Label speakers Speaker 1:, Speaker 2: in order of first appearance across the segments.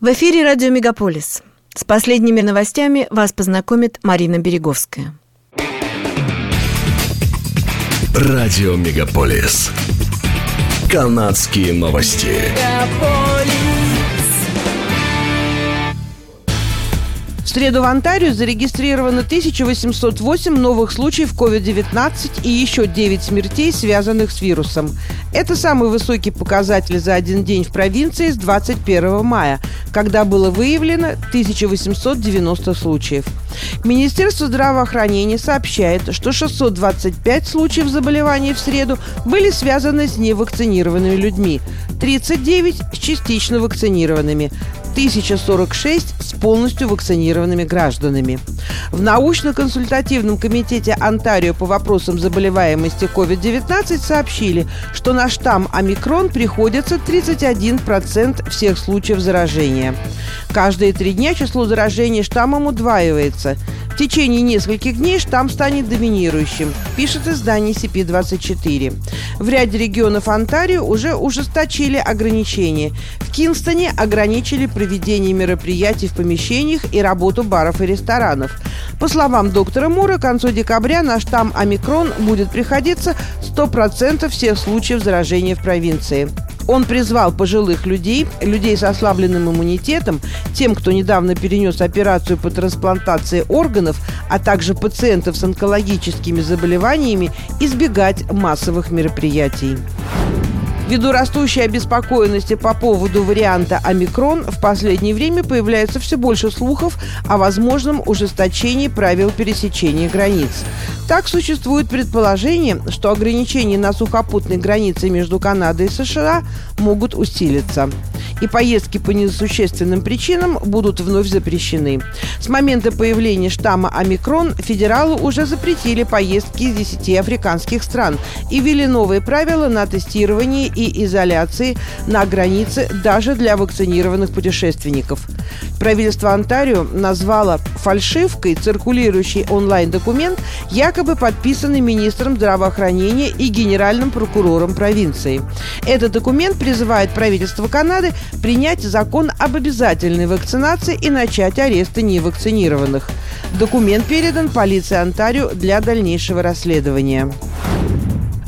Speaker 1: В эфире радио «Мегаполис». С последними новостями вас познакомит Марина Береговская.
Speaker 2: Радио «Мегаполис». Канадские новости.
Speaker 3: В среду в Онтарио зарегистрировано 1808 новых случаев COVID-19 и еще 9 смертей, связанных с вирусом. Это самый высокий показатель за один день в провинции с 21 мая, когда было выявлено 1890 случаев. Министерство здравоохранения сообщает, что 625 случаев заболеваний в среду были связаны с невакцинированными людьми, 39 с частично вакцинированными, 1046 с полностью вакцинированными гражданами. В научно-консультативном комитете Онтарио по вопросам заболеваемости COVID-19 сообщили, что на штамм омикрон приходится 31% всех случаев заражения. Каждые три дня число заражений штаммом удваивается – течение нескольких дней штамм станет доминирующим, пишет издание CP24. В ряде регионов Онтарио уже ужесточили ограничения. В Кингстоне ограничили проведение мероприятий в помещениях и работу баров и ресторанов. По словам доктора Мура, к концу декабря на штамм омикрон будет приходиться 100% всех случаев заражения в провинции. Он призвал пожилых людей, людей с ослабленным иммунитетом, тем, кто недавно перенес операцию по трансплантации органов, а также пациентов с онкологическими заболеваниями, избегать массовых мероприятий. Ввиду растущей обеспокоенности по поводу варианта омикрон, в последнее время появляется все больше слухов о возможном ужесточении правил пересечения границ. Так существует предположение, что ограничения на сухопутной границе между Канадой и США могут усилиться и поездки по несущественным причинам будут вновь запрещены. С момента появления штамма омикрон федералы уже запретили поездки из 10 африканских стран и ввели новые правила на тестирование и изоляции на границе даже для вакцинированных путешественников. Правительство Онтарио назвало фальшивкой циркулирующий онлайн-документ, якобы подписанный министром здравоохранения и генеральным прокурором провинции. Этот документ призывает правительство Канады принять закон об обязательной вакцинации и начать аресты невакцинированных. Документ передан полиции Онтарио для дальнейшего расследования.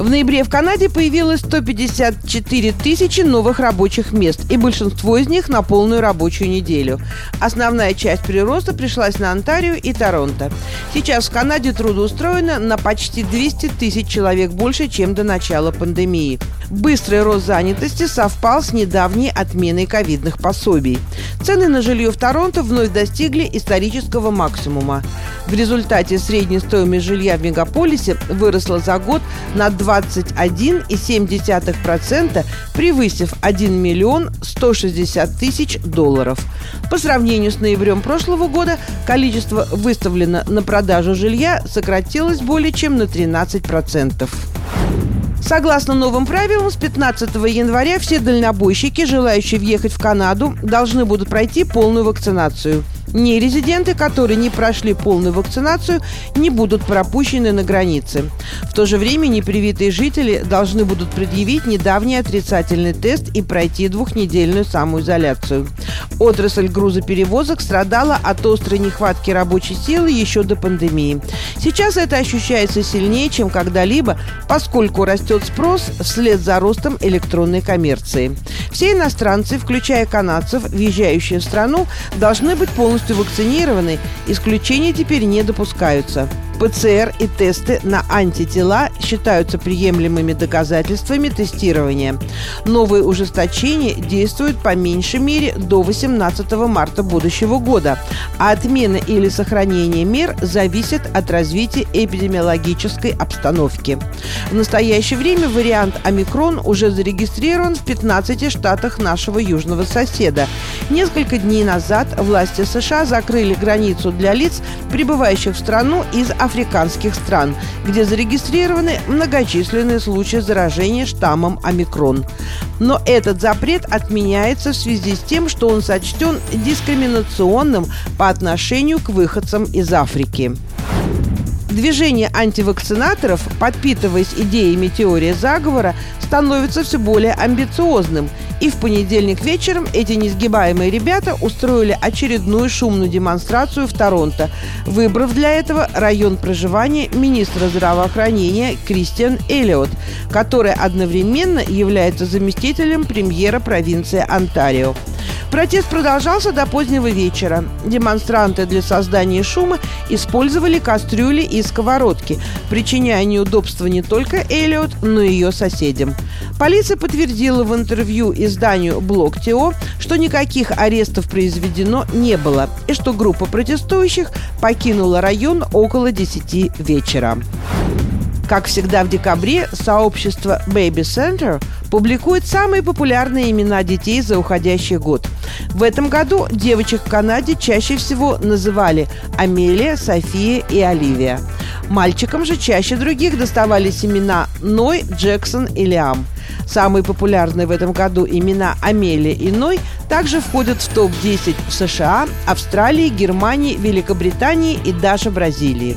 Speaker 3: В ноябре в Канаде появилось 154 тысячи новых рабочих мест, и большинство из них на полную рабочую неделю. Основная часть прироста пришлась на Онтарио и Торонто. Сейчас в Канаде трудоустроено на почти 200 тысяч человек больше, чем до начала пандемии. Быстрый рост занятости совпал с недавней отменой ковидных пособий. Цены на жилье в Торонто вновь достигли исторического максимума. В результате средняя стоимость жилья в мегаполисе выросла за год на 21,7%, превысив 1 миллион 160 тысяч долларов. По сравнению с ноябрем прошлого года количество выставлено на продажу жилья сократилось более чем на 13%. Согласно новым правилам, с 15 января все дальнобойщики, желающие въехать в Канаду, должны будут пройти полную вакцинацию – Нерезиденты, которые не прошли полную вакцинацию, не будут пропущены на границе. В то же время непривитые жители должны будут предъявить недавний отрицательный тест и пройти двухнедельную самоизоляцию. Отрасль грузоперевозок страдала от острой нехватки рабочей силы еще до пандемии. Сейчас это ощущается сильнее, чем когда-либо, поскольку растет спрос вслед за ростом электронной коммерции. Все иностранцы, включая канадцев, въезжающие в страну, должны быть полностью вакцинированы. Исключения теперь не допускаются. ПЦР и тесты на антитела считаются приемлемыми доказательствами тестирования. Новые ужесточения действуют по меньшей мере до 18 марта будущего года, а отмена или сохранение мер зависит от развития эпидемиологической обстановки. В настоящее время вариант омикрон уже зарегистрирован в 15 штатах нашего южного соседа. Несколько дней назад власти США закрыли границу для лиц, прибывающих в страну из Африки африканских стран, где зарегистрированы многочисленные случаи заражения штаммом омикрон. Но этот запрет отменяется в связи с тем, что он сочтен дискриминационным по отношению к выходцам из Африки. Движение антивакцинаторов, подпитываясь идеями теории заговора, становится все более амбициозным И в понедельник вечером эти несгибаемые ребята устроили очередную шумную демонстрацию в Торонто, выбрав для этого район проживания министра здравоохранения Кристиан Эллиот, который одновременно является заместителем премьера провинции Онтарио. Протест продолжался до позднего вечера. Демонстранты для создания шума использовали кастрюли и сковородки, причиняя неудобства не только Эллиот, но и ее соседям. Полиция подтвердила в интервью изданию «Блок ТО», что никаких арестов произведено не было и что группа протестующих покинула район около 10 вечера. Как всегда в декабре, сообщество Baby Center публикует самые популярные имена детей за уходящий год. В этом году девочек в Канаде чаще всего называли Амелия, София и Оливия. Мальчикам же чаще других доставались имена Ной, Джексон и Лиам. Самые популярные в этом году имена Амелия и Ной также входят в топ-10 в США, Австралии, Германии, Великобритании и даже Бразилии.